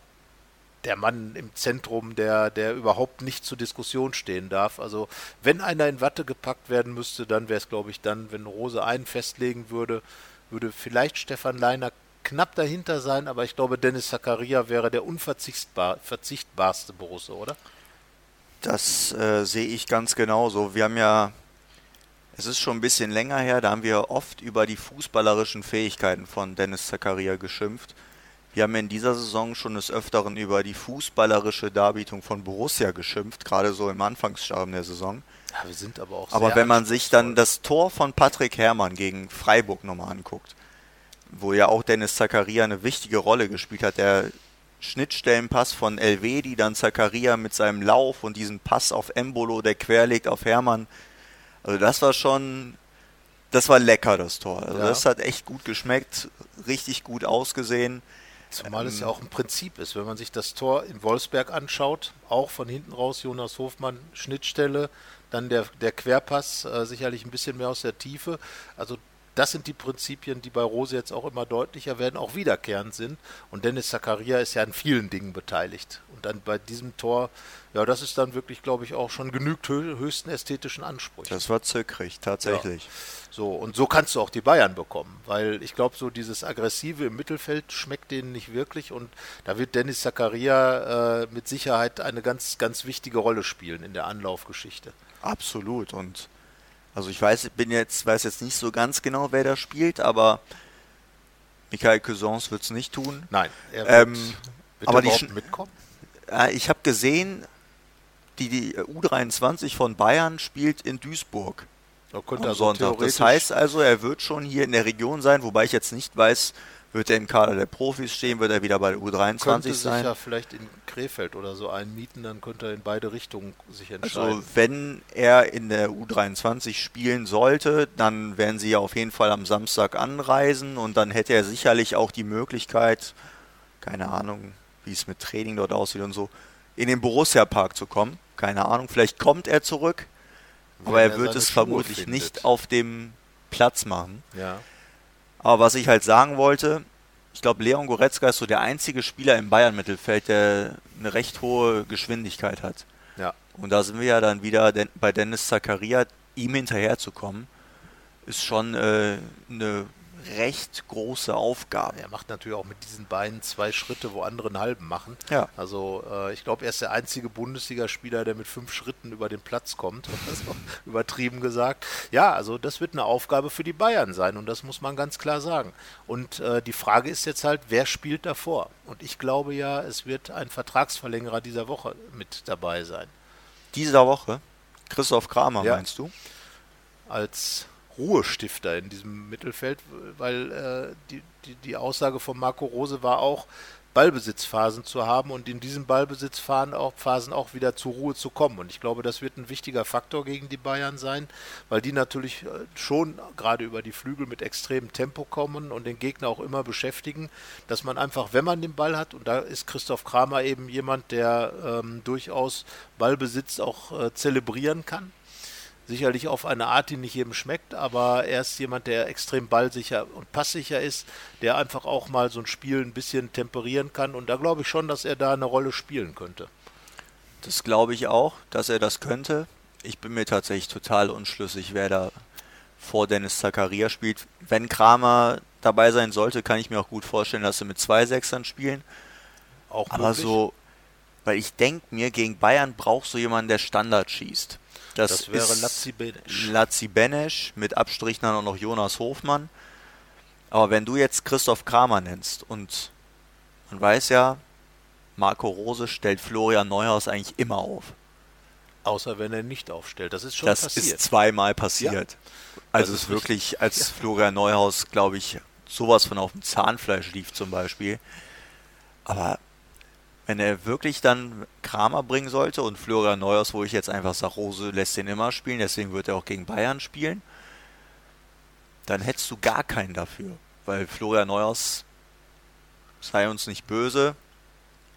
der Mann im Zentrum, der, der überhaupt nicht zur Diskussion stehen darf. Also wenn einer in Watte gepackt werden müsste, dann wäre es, glaube ich, dann, wenn Rose einen festlegen würde, würde vielleicht Stefan Leiner knapp dahinter sein, aber ich glaube, Dennis Zakaria wäre der unverzichtbarste Borusse, oder?
Das äh, sehe ich ganz genauso. Wir haben ja es ist schon ein bisschen länger her, da haben wir oft über die fußballerischen Fähigkeiten von Dennis Zakaria geschimpft. Wir haben in dieser Saison schon des Öfteren über die fußballerische Darbietung von Borussia geschimpft, gerade so im Anfangsstadium der Saison.
Ja, wir sind aber auch
Aber wenn man sich dann das Tor von Patrick Herrmann gegen Freiburg nochmal anguckt, wo ja auch Dennis Zakaria eine wichtige Rolle gespielt hat, der Schnittstellenpass von Elvedi, dann Zakaria mit seinem Lauf und diesen Pass auf Embolo, der querlegt auf Herrmann, also das war schon, das war lecker, das Tor. Also ja. das hat echt gut geschmeckt, richtig gut ausgesehen.
Zumal ähm, es ja auch ein Prinzip ist, wenn man sich das Tor in Wolfsberg anschaut, auch von hinten raus Jonas Hofmann, Schnittstelle, dann der, der Querpass, äh, sicherlich ein bisschen mehr aus der Tiefe. Also das sind die Prinzipien, die bei Rose jetzt auch immer deutlicher werden, auch wiederkehrend sind. Und Dennis Zakaria ist ja an vielen Dingen beteiligt. Und dann bei diesem Tor, ja, das ist dann wirklich, glaube ich, auch schon genügt höchsten ästhetischen Ansprüchen.
Das war zöckrig, tatsächlich. Ja.
So, und so kannst du auch die Bayern bekommen, weil ich glaube, so dieses Aggressive im Mittelfeld schmeckt denen nicht wirklich und da wird Dennis Zakaria äh, mit Sicherheit eine ganz, ganz wichtige Rolle spielen in der Anlaufgeschichte.
Absolut und also ich weiß, bin jetzt, weiß jetzt nicht so ganz genau, wer da spielt, aber Michael Cousins wird es nicht tun.
Nein,
er wird, ähm, wird aber die mitkommen. Äh, ich habe gesehen, die, die U23 von Bayern spielt in Duisburg. am also Sonntag. Das heißt also, er wird schon hier in der Region sein, wobei ich jetzt nicht weiß, wird er im Kader der Profis stehen? Wird er wieder bei der U23 könnte sein? Sich
ja vielleicht in Krefeld oder so einmieten, dann könnte er in beide Richtungen sich entscheiden. Also
wenn er in der U23 spielen sollte, dann werden sie ja auf jeden Fall am Samstag anreisen und dann hätte er sicherlich auch die Möglichkeit, keine Ahnung, wie es mit Training dort aussieht und so, in den Borussia Park zu kommen. Keine Ahnung, vielleicht kommt er zurück, aber er, er wird es vermutlich findet. nicht auf dem Platz machen.
Ja.
Aber was ich halt sagen wollte, ich glaube, Leon Goretzka ist so der einzige Spieler im Bayern-Mittelfeld, der eine recht hohe Geschwindigkeit hat.
Ja.
Und da sind wir ja dann wieder bei Dennis Zakaria, ihm hinterherzukommen, ist schon äh, eine recht große Aufgabe.
Er macht natürlich auch mit diesen Beinen zwei Schritte, wo andere einen halben machen.
Ja.
Also äh, ich glaube, er ist der einzige Bundesligaspieler, der mit fünf Schritten über den Platz kommt. Also, übertrieben gesagt. Ja, also das wird eine Aufgabe für die Bayern sein und das muss man ganz klar sagen. Und äh, die Frage ist jetzt halt, wer spielt davor? Und ich glaube ja, es wird ein Vertragsverlängerer dieser Woche mit dabei sein.
Dieser Woche? Christoph Kramer, ja. meinst du?
Als Ruhestifter in diesem Mittelfeld, weil äh, die, die, die Aussage von Marco Rose war auch, Ballbesitzphasen zu haben und in diesen Ballbesitzphasen auch, Phasen auch wieder zur Ruhe zu kommen. Und ich glaube, das wird ein wichtiger Faktor gegen die Bayern sein, weil die natürlich äh, schon gerade über die Flügel mit extremem Tempo kommen und den Gegner auch immer beschäftigen, dass man einfach, wenn man den Ball hat, und da ist Christoph Kramer eben jemand, der ähm, durchaus Ballbesitz auch äh, zelebrieren kann, Sicherlich auf eine Art, die nicht jedem schmeckt, aber er ist jemand, der extrem ballsicher und passsicher ist, der einfach auch mal so ein Spiel ein bisschen temperieren kann. Und da glaube ich schon, dass er da eine Rolle spielen könnte.
Das glaube ich auch, dass er das könnte. Ich bin mir tatsächlich total unschlüssig, wer da vor Dennis Zakaria spielt. Wenn Kramer dabei sein sollte, kann ich mir auch gut vorstellen, dass sie mit zwei Sechsern spielen. Auch Aber möglich. so, weil ich denke mir, gegen Bayern brauchst du jemanden, der Standard schießt. Das, das wäre Lazzi Benesch. Lazzi Benesch, mit Abstrich dann auch noch Jonas Hofmann. Aber wenn du jetzt Christoph Kramer nennst und man weiß ja, Marco Rose stellt Florian Neuhaus eigentlich immer auf.
Außer wenn er nicht aufstellt. Das ist schon
das
passiert.
Das ist zweimal passiert. Ja. Also es ist wirklich, als ja. Florian Neuhaus, glaube ich, sowas von auf dem Zahnfleisch lief zum Beispiel. Aber wenn er wirklich dann Kramer bringen sollte und Florian Neuers, wo ich jetzt einfach sage, Rose lässt den immer spielen, deswegen wird er auch gegen Bayern spielen, dann hättest du gar keinen dafür. Weil Florian Neuers, sei uns nicht böse,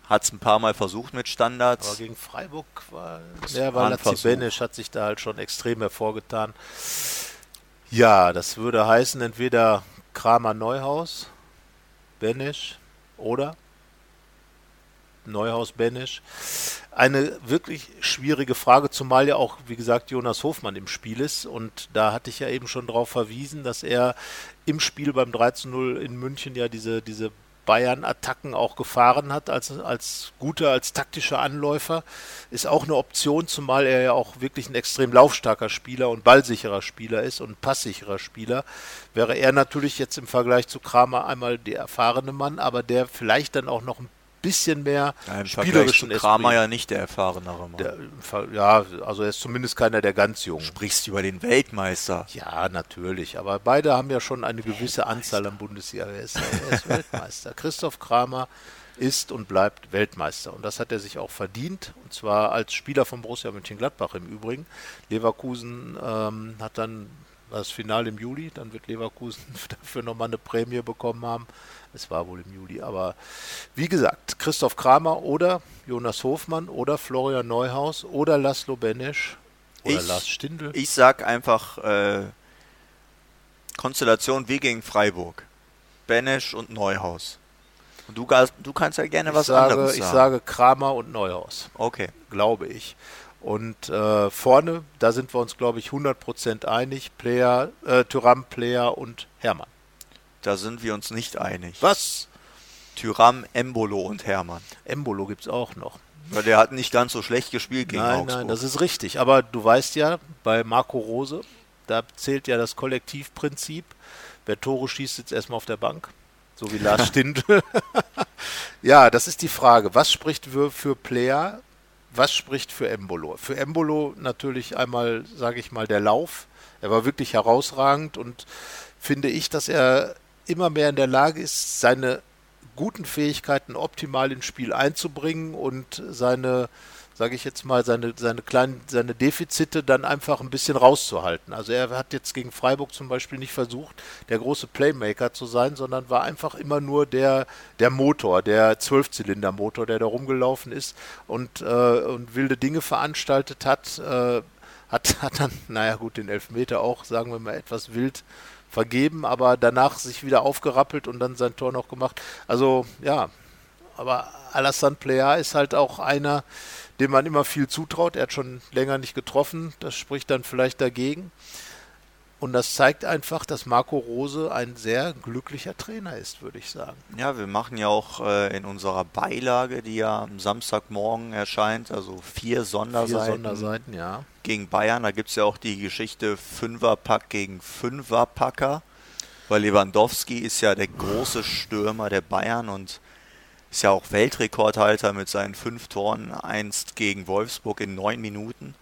hat es ein paar Mal versucht mit Standards.
Aber gegen Freiburg war, ja, war Lazibenisch hat sich da halt schon extrem hervorgetan. Ja, das würde heißen, entweder Kramer Neuhaus, Benisch oder Neuhaus Benisch. Eine wirklich schwierige Frage, zumal ja auch, wie gesagt, Jonas Hofmann im Spiel ist. Und da hatte ich ja eben schon darauf verwiesen, dass er im Spiel beim 3 zu 0 in München ja diese, diese Bayern-Attacken auch gefahren hat, als, als guter, als taktischer Anläufer, ist auch eine Option, zumal er ja auch wirklich ein extrem laufstarker Spieler und ballsicherer Spieler ist und passsicherer Spieler. Wäre er natürlich jetzt im Vergleich zu Kramer einmal der erfahrene Mann, aber der vielleicht dann auch noch ein bisschen mehr
ja, im spielerischen Vergleich Kramer ja nicht der erfahrenere Mann. Der,
ja, also er ist zumindest keiner der ganz Jungen.
Sprichst über den Weltmeister.
Ja, natürlich. Aber beide haben ja schon eine gewisse. Anzahl an Bundesliga. Er ist, er ist Weltmeister. Christoph Kramer ist und bleibt Weltmeister. Und das hat er sich auch verdient. Und zwar als Spieler von Borussia Mönchengladbach im Übrigen. Leverkusen ähm, hat dann das Finale im Juli. Dann wird Leverkusen dafür nochmal eine Prämie bekommen haben. Es war wohl im Juli. Aber wie gesagt, Christoph Kramer oder Jonas Hofmann oder Florian Neuhaus oder Laszlo Benesch oder
ich, Lars Stindl. Ich sag einfach äh, Konstellation wie gegen Freiburg. Benesch und Neuhaus. Und du, du kannst ja gerne
ich
was
sage,
anderes
sagen. Ich sage Kramer und Neuhaus.
Okay.
Glaube ich. Und äh, vorne, da sind wir uns, glaube ich, 100% einig, Player, äh, Tyram, Player und Hermann.
Da sind wir uns nicht einig.
Was?
Tyram, Embolo und Hermann.
Embolo gibt es auch noch.
Weil der hat nicht ganz so schlecht gespielt gegen
nein,
Augsburg.
Nein, das ist richtig. Aber du weißt ja, bei Marco Rose, da zählt ja das Kollektivprinzip. Wer Tore schießt, sitzt erstmal auf der Bank. So wie Lars Stindl. ja, das ist die Frage. Was spricht für, für Player? Was spricht für Embolo? Für Embolo natürlich einmal, sage ich mal, der Lauf. Er war wirklich herausragend und finde ich, dass er immer mehr in der Lage ist, seine guten Fähigkeiten optimal ins Spiel einzubringen und seine, sage ich jetzt mal, seine, seine kleinen, seine Defizite dann einfach ein bisschen rauszuhalten. Also er hat jetzt gegen Freiburg zum Beispiel nicht versucht, der große Playmaker zu sein, sondern war einfach immer nur der, der Motor, der Zwölfzylinder-Motor, der da rumgelaufen ist und, äh, und wilde Dinge veranstaltet hat. Äh, hat, hat dann, naja gut, den Elfmeter auch, sagen wir mal, etwas wild vergeben, aber danach sich wieder aufgerappelt und dann sein Tor noch gemacht. Also ja, aber Alassane Plea ist halt auch einer, dem man immer viel zutraut. Er hat schon länger nicht getroffen, das spricht dann vielleicht dagegen. Und das zeigt einfach, dass Marco Rose ein sehr glücklicher Trainer ist, würde ich sagen.
Ja, wir machen ja auch äh, in unserer Beilage, die ja am Samstagmorgen erscheint, also vier Sonderseiten. Vier
Sonderseiten, ja.
Gegen Bayern, da gibt es ja auch die Geschichte Fünferpack gegen Fünferpacker. Weil Lewandowski ist ja der große Stürmer der Bayern und ist ja auch Weltrekordhalter mit seinen fünf Toren einst gegen Wolfsburg in neun Minuten.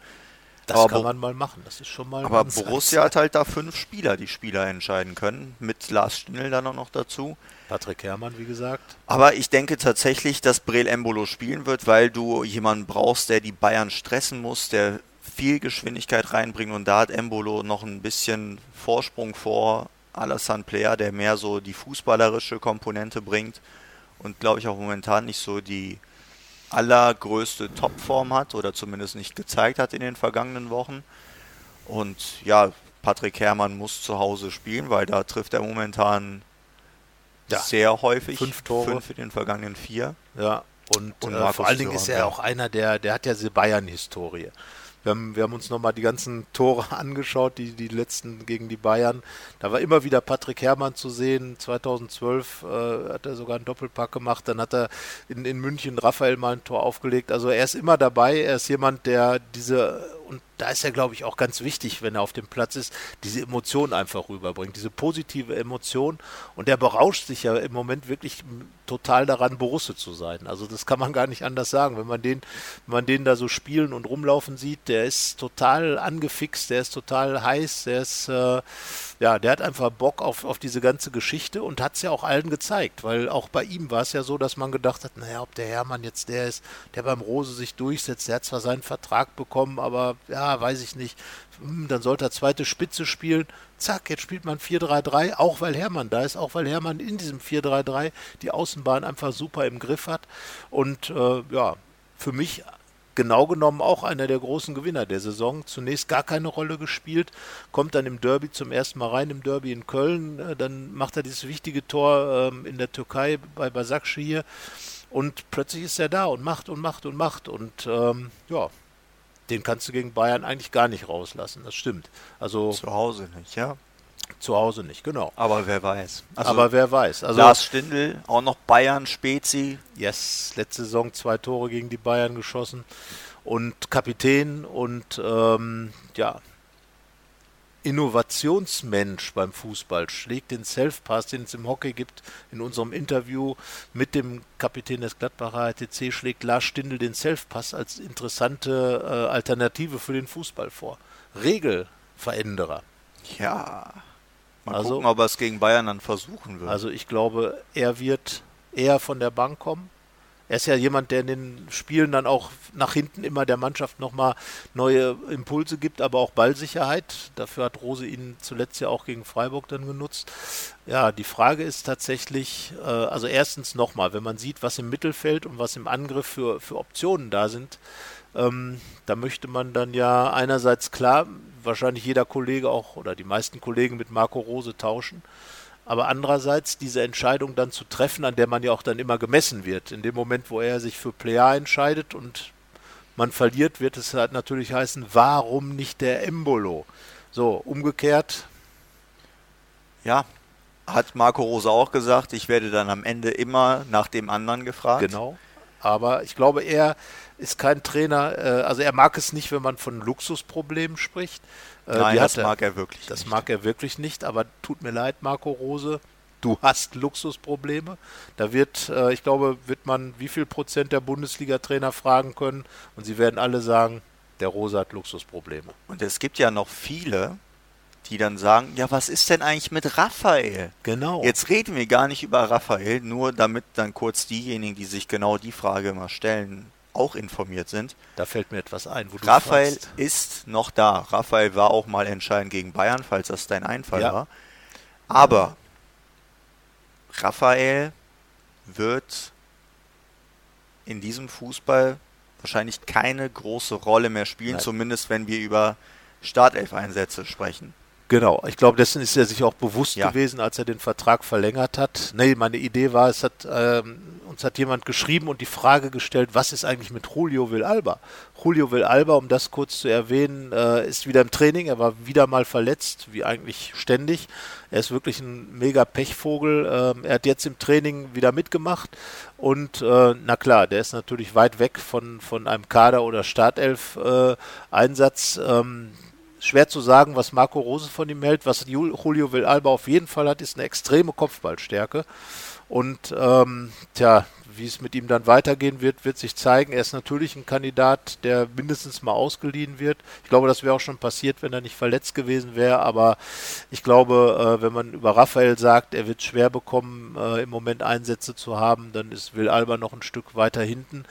Das
aber
kann man mal machen. Das ist schon mal. ein
Aber. Borussia hat halt da fünf Spieler, die Spieler entscheiden können, mit Lars Stindl dann auch noch dazu.
Patrick Herrmann, wie gesagt.
Aber ich denke tatsächlich, dass Breel Embolo spielen wird, weil du jemanden brauchst, der die Bayern stressen muss, der viel Geschwindigkeit reinbringt und da hat Embolo noch ein bisschen Vorsprung vor Alassane Player, der mehr so die fußballerische Komponente bringt und glaube ich auch momentan nicht so die allergrößte Topform hat oder zumindest nicht gezeigt hat in den vergangenen Wochen. Und ja, Patrick Herrmann muss zu Hause spielen, weil da trifft er momentan
Ja.
sehr häufig.
Fünf Tore.
Fünf in den vergangenen vier.
Ja, und,
Und
äh, vor allen Dingen ist er
ja.
auch einer, der, der hat ja diese Bayern-Historie. Wir haben, wir haben uns nochmal die ganzen Tore angeschaut, die, die letzten gegen die Bayern. Da war immer wieder Patrick Herrmann zu sehen. 2012 äh, hat er sogar einen Doppelpack gemacht. Dann hat er in, in München Raphael mal ein Tor aufgelegt. Also er ist immer dabei. Er ist jemand, der diese, und da ist er, glaube ich, auch ganz wichtig, wenn er auf dem Platz ist, diese Emotion einfach rüberbringt. Diese positive Emotion. Und der berauscht sich ja im Moment wirklich total daran, Borusse zu sein. Also das kann man gar nicht anders sagen. Wenn man den, wenn man den da so spielen und rumlaufen sieht, der ist total angefixt, der ist total heiß, der ist, äh, ja, der hat einfach Bock auf, auf diese ganze Geschichte und hat es ja auch allen gezeigt, weil auch bei ihm war es ja so, dass man gedacht hat, naja, ob der Hermann jetzt der ist, der beim Rose sich durchsetzt, der hat zwar seinen Vertrag bekommen, aber ja, weiß ich nicht, hm, dann sollte er zweite Spitze spielen. Zack, jetzt spielt man 4-3-3, auch weil Hermann da ist, auch weil Hermann in diesem 4-3-3 die Außenbahn einfach super im Griff hat. Und äh, ja, für mich genau genommen auch einer der großen Gewinner der Saison. Zunächst gar keine Rolle gespielt, kommt dann im Derby zum ersten Mal rein, im Derby in Köln. Äh, Dann macht er dieses wichtige Tor ähm, in der Türkei bei Basakci hier. Und plötzlich ist er da und macht und macht und macht. Und ähm, ja, den kannst du gegen Bayern eigentlich gar nicht rauslassen. Das stimmt. Also
Zu Hause nicht, ja.
Zu Hause nicht, genau.
Aber wer weiß. Also
Aber wer weiß. Also
Lars Stindl, auch noch Bayern, Spezi.
Yes, letzte Saison zwei Tore gegen die Bayern geschossen und Kapitän und ähm, ja, Innovationsmensch beim Fußball, schlägt den Self-Pass, den es im Hockey gibt. In unserem Interview mit dem Kapitän des Gladbacher HTC schlägt Lars Stindl den Self-Pass als interessante äh, Alternative für den Fußball vor. Regelveränderer.
Ja. Mal
Also-
gucken, ob er es gegen Bayern dann versuchen wird.
Also ich glaube, er wird eher von der Bank kommen. Er ist ja jemand, der in den Spielen dann auch nach hinten immer der Mannschaft nochmal neue Impulse gibt, aber auch Ballsicherheit. Dafür hat Rose ihn zuletzt ja auch gegen Freiburg dann genutzt. Ja, die Frage ist tatsächlich, äh, also erstens nochmal, wenn man sieht, was im Mittelfeld und was im Angriff für, für Optionen da sind, ähm, da möchte man dann ja einerseits klar, wahrscheinlich jeder Kollege auch oder die meisten Kollegen mit Marco Rose tauschen. Aber andererseits diese Entscheidung dann zu treffen, an der man ja auch dann immer gemessen wird. In dem Moment, wo er sich für Player entscheidet und man verliert, wird es halt natürlich heißen, warum nicht der Embolo? So, umgekehrt,
ja, hat Marco Rose auch gesagt, ich werde dann am Ende immer nach dem anderen gefragt.
genau. Aber ich glaube, er ist kein Trainer, äh, also er mag es nicht, wenn man von Luxusproblemen spricht. Äh,
Nein, das
er-
mag er wirklich
Das
nicht.
mag er wirklich nicht, aber tut mir leid, Marco Rose. Du hast Luxusprobleme. Da wird, äh, ich glaube, wird man wie viel Prozent der Bundesliga-Trainer fragen können und sie werden alle sagen, der Rose hat Luxusprobleme.
Und es gibt ja noch viele, die dann sagen, ja, was ist denn eigentlich mit Raphael?
Genau.
Jetzt reden wir gar nicht über Raphael, nur damit dann kurz diejenigen, die sich genau die Frage immer stellen, auch informiert sind.
da fällt mir etwas ein, wo du
Raphael ist noch da. Raphael war auch mal entscheidend gegen Bayern, falls das dein Einfall
Ja.
war. Aber Raphael wird in diesem Fußball wahrscheinlich keine große Rolle mehr spielen,
Nein.
zumindest wenn wir über Startelf-Einsätze sprechen.
Genau, ich glaube, dessen ist er sich auch bewusst
Ja.
gewesen, als er den Vertrag verlängert hat. Nee, meine Idee war, es hat ähm, uns hat jemand geschrieben und die Frage gestellt, was ist eigentlich mit Julio Villalba? Julio Villalba, um das kurz zu erwähnen, äh, ist wieder im Training, er war wieder mal verletzt, wie eigentlich ständig. Er ist wirklich ein mega Pechvogel. Ähm, er hat jetzt im Training wieder mitgemacht und äh, na klar, der ist natürlich weit weg von, von einem Kader- oder Startelf-Einsatz. ähm, schwer zu sagen, was Marco Rose von ihm hält. Was Jul- Julio Villalba auf jeden Fall hat, ist eine extreme Kopfballstärke. Und ähm, tja, wie es mit ihm dann weitergehen wird, wird sich zeigen. Er ist natürlich ein Kandidat, der mindestens mal ausgeliehen wird. Ich glaube, das wäre auch schon passiert, wenn er nicht verletzt gewesen wäre. Aber ich glaube, äh, wenn man über Raphael sagt, er wird schwer bekommen, äh, im Moment Einsätze zu haben, dann ist Will Alba noch ein Stück weiter hinten.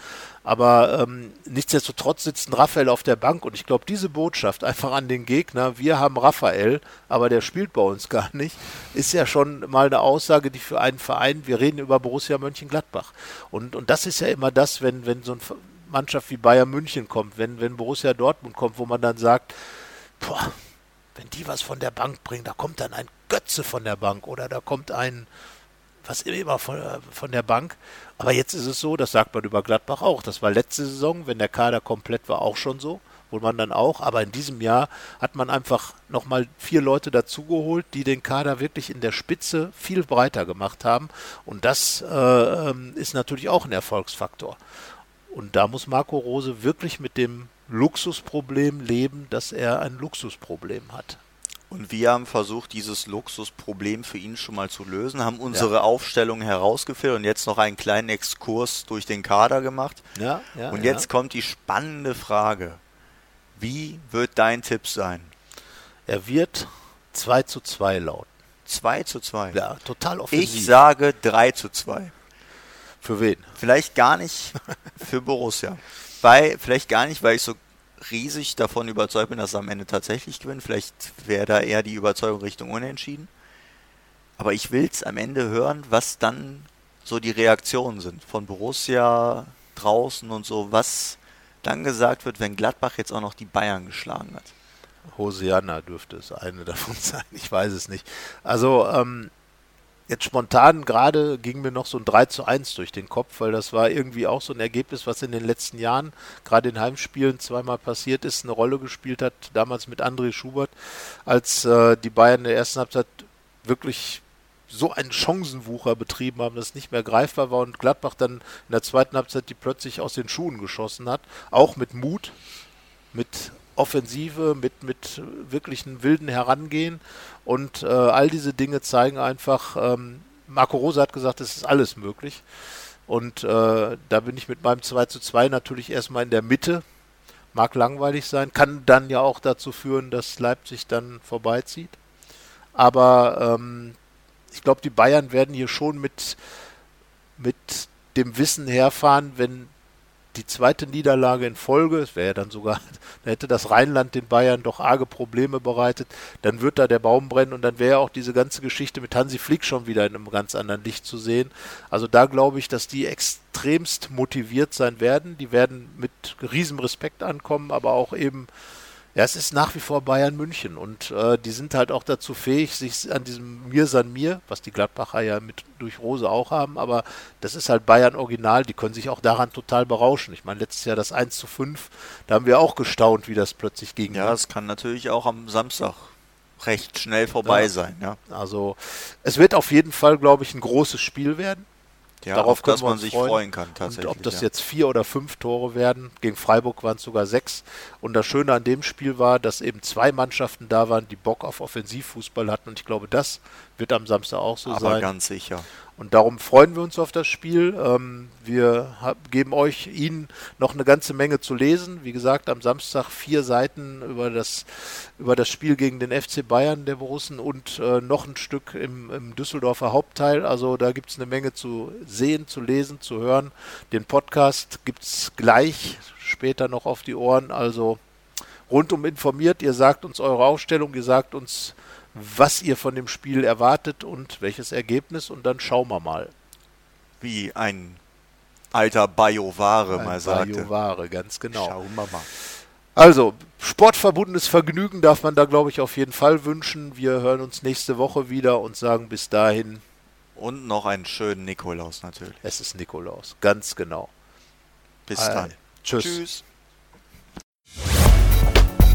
Aber ähm, nichtsdestotrotz sitzt ein Raphael auf der Bank und ich glaube, diese Botschaft einfach an den Gegner, wir haben Raphael, aber der spielt bei uns gar nicht, ist ja schon mal eine Aussage, die für einen Verein, wir reden über Borussia Mönchengladbach. Und, und das ist ja immer das, wenn, wenn so eine Mannschaft wie Bayern München kommt, wenn, wenn Borussia Dortmund kommt, wo man dann sagt, boah, wenn die was von der Bank bringen, da kommt dann ein Götze von der Bank oder da kommt ein was immer von, von der Bank. Aber jetzt ist es so, das sagt man über Gladbach auch. Das war letzte Saison, wenn der Kader komplett war, auch schon so. Wo man dann auch, aber in diesem Jahr hat man einfach nochmal vier Leute dazugeholt, die den Kader wirklich in der Spitze viel breiter gemacht haben. Und das äh, ähm, ist natürlich auch ein Erfolgsfaktor. Und da muss Marco Rose wirklich mit dem Luxusproblem leben, dass er ein Luxusproblem hat.
Und wir haben versucht, dieses Luxusproblem für ihn schon mal zu lösen, haben unsere ja. Aufstellung herausgefiltert und jetzt noch einen kleinen Exkurs durch den Kader gemacht. Ja, ja, und jetzt kommt die spannende Frage. Wie wird dein Tipp sein?
Er wird 2 zu 2 lauten.
2 zu 2?
Ja, total offensiv.
Ich sage 3 zu 2.
Für wen?
Vielleicht gar nicht für Borussia. Weil, vielleicht gar nicht, weil ich so riesig davon überzeugt bin, dass er am Ende tatsächlich gewinnt. Vielleicht wäre da eher die Überzeugung Richtung Unentschieden. Aber ich will es am Ende hören, was dann so die Reaktionen sind von Borussia draußen und so, was dann gesagt wird, wenn Gladbach jetzt auch noch die Bayern geschlagen hat.
Hosianna dürfte es eine davon sein, ich weiß es nicht. Also, ähm, Jetzt spontan gerade ging mir noch so ein 3 zu 1 durch den Kopf, weil das war irgendwie auch so ein Ergebnis, was in den letzten Jahren, gerade in Heimspielen, zweimal passiert ist, eine Rolle gespielt hat, damals mit André Schubert, als äh, die Bayern in der ersten Halbzeit wirklich so einen Chancenwucher betrieben haben, dass es nicht mehr greifbar war und Gladbach dann in der zweiten Halbzeit die plötzlich aus den Schuhen geschossen hat, auch mit Mut, mit Offensive, mit, mit wirklichen wilden Herangehen. Und äh, all diese Dinge zeigen einfach, ähm, Marco Rose hat gesagt, es ist alles möglich. Und äh, da bin ich mit meinem 2 zu 2 natürlich erstmal in der Mitte. Mag langweilig sein, kann dann ja auch dazu führen, dass Leipzig dann vorbeizieht. Aber ähm, ich glaube, die Bayern werden hier schon mit, mit dem Wissen herfahren, wenn die zweite Niederlage in Folge, es wäre ja dann sogar, da hätte das Rheinland den Bayern doch arge Probleme bereitet, dann wird da der Baum brennen und dann wäre auch diese ganze Geschichte mit Hansi Flick schon wieder in einem ganz anderen Licht zu sehen. Also da glaube ich, dass die extremst motiviert sein werden. Die werden mit riesem Respekt ankommen, aber auch eben ja, es ist nach wie vor Bayern München und äh, die sind halt auch dazu fähig, sich an diesem Mir san mir, was die Gladbacher ja mit durch Rose auch haben, aber das ist halt Bayern Original, die können sich auch daran total berauschen. Ich meine, letztes Jahr das 1 zu 5, da haben wir auch gestaunt, wie das plötzlich ging.
Ja, es kann natürlich auch am Samstag recht schnell vorbei ja. sein, ja.
Also es wird auf jeden Fall, glaube ich, ein großes Spiel werden.
Ja, Darauf dass man sich freuen. freuen kann
tatsächlich. Und ob das ja. jetzt vier oder fünf Tore werden, gegen Freiburg waren es sogar sechs. Und das Schöne an dem Spiel war, dass eben zwei Mannschaften da waren, die Bock auf Offensivfußball hatten. Und ich glaube, das wird am Samstag auch so
Aber
sein. Aber
ganz sicher.
Und darum freuen wir uns auf das Spiel. Ähm, wir geben euch, Ihnen noch eine ganze Menge zu lesen. Wie gesagt, am Samstag vier Seiten über das, über das Spiel gegen den FC Bayern der Borussen und äh, noch ein Stück im, im Düsseldorfer Hauptteil. Also da gibt es eine Menge zu sehen, zu lesen, zu hören. Den Podcast gibt es gleich später noch auf die Ohren. Also rundum informiert. Ihr sagt uns eure Aufstellung, ihr sagt uns was ihr von dem Spiel erwartet und welches Ergebnis und dann schauen wir mal.
Wie ein alter Bioware mal sagte.
Bioware, ganz genau.
Schauen wir mal.
Also, sportverbundenes Vergnügen darf man da, glaube ich, auf jeden Fall wünschen. Wir hören uns nächste Woche wieder und sagen bis dahin.
Und noch einen schönen Nikolaus natürlich.
Es ist Nikolaus, ganz genau.
Bis dann.
Tschüss. Tschüss.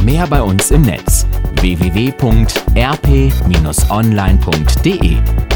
Mehr bei uns im Netz www.rp-online.de